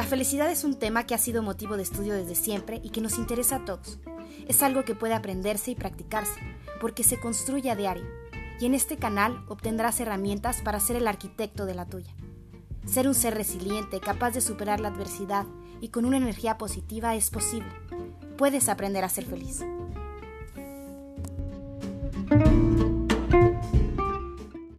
La felicidad es un tema que ha sido motivo de estudio desde siempre y que nos interesa a todos. Es algo que puede aprenderse y practicarse, porque se construye a diario. Y en este canal obtendrás herramientas para ser el arquitecto de la tuya. Ser un ser resiliente, capaz de superar la adversidad y con una energía positiva es posible. Puedes aprender a ser feliz.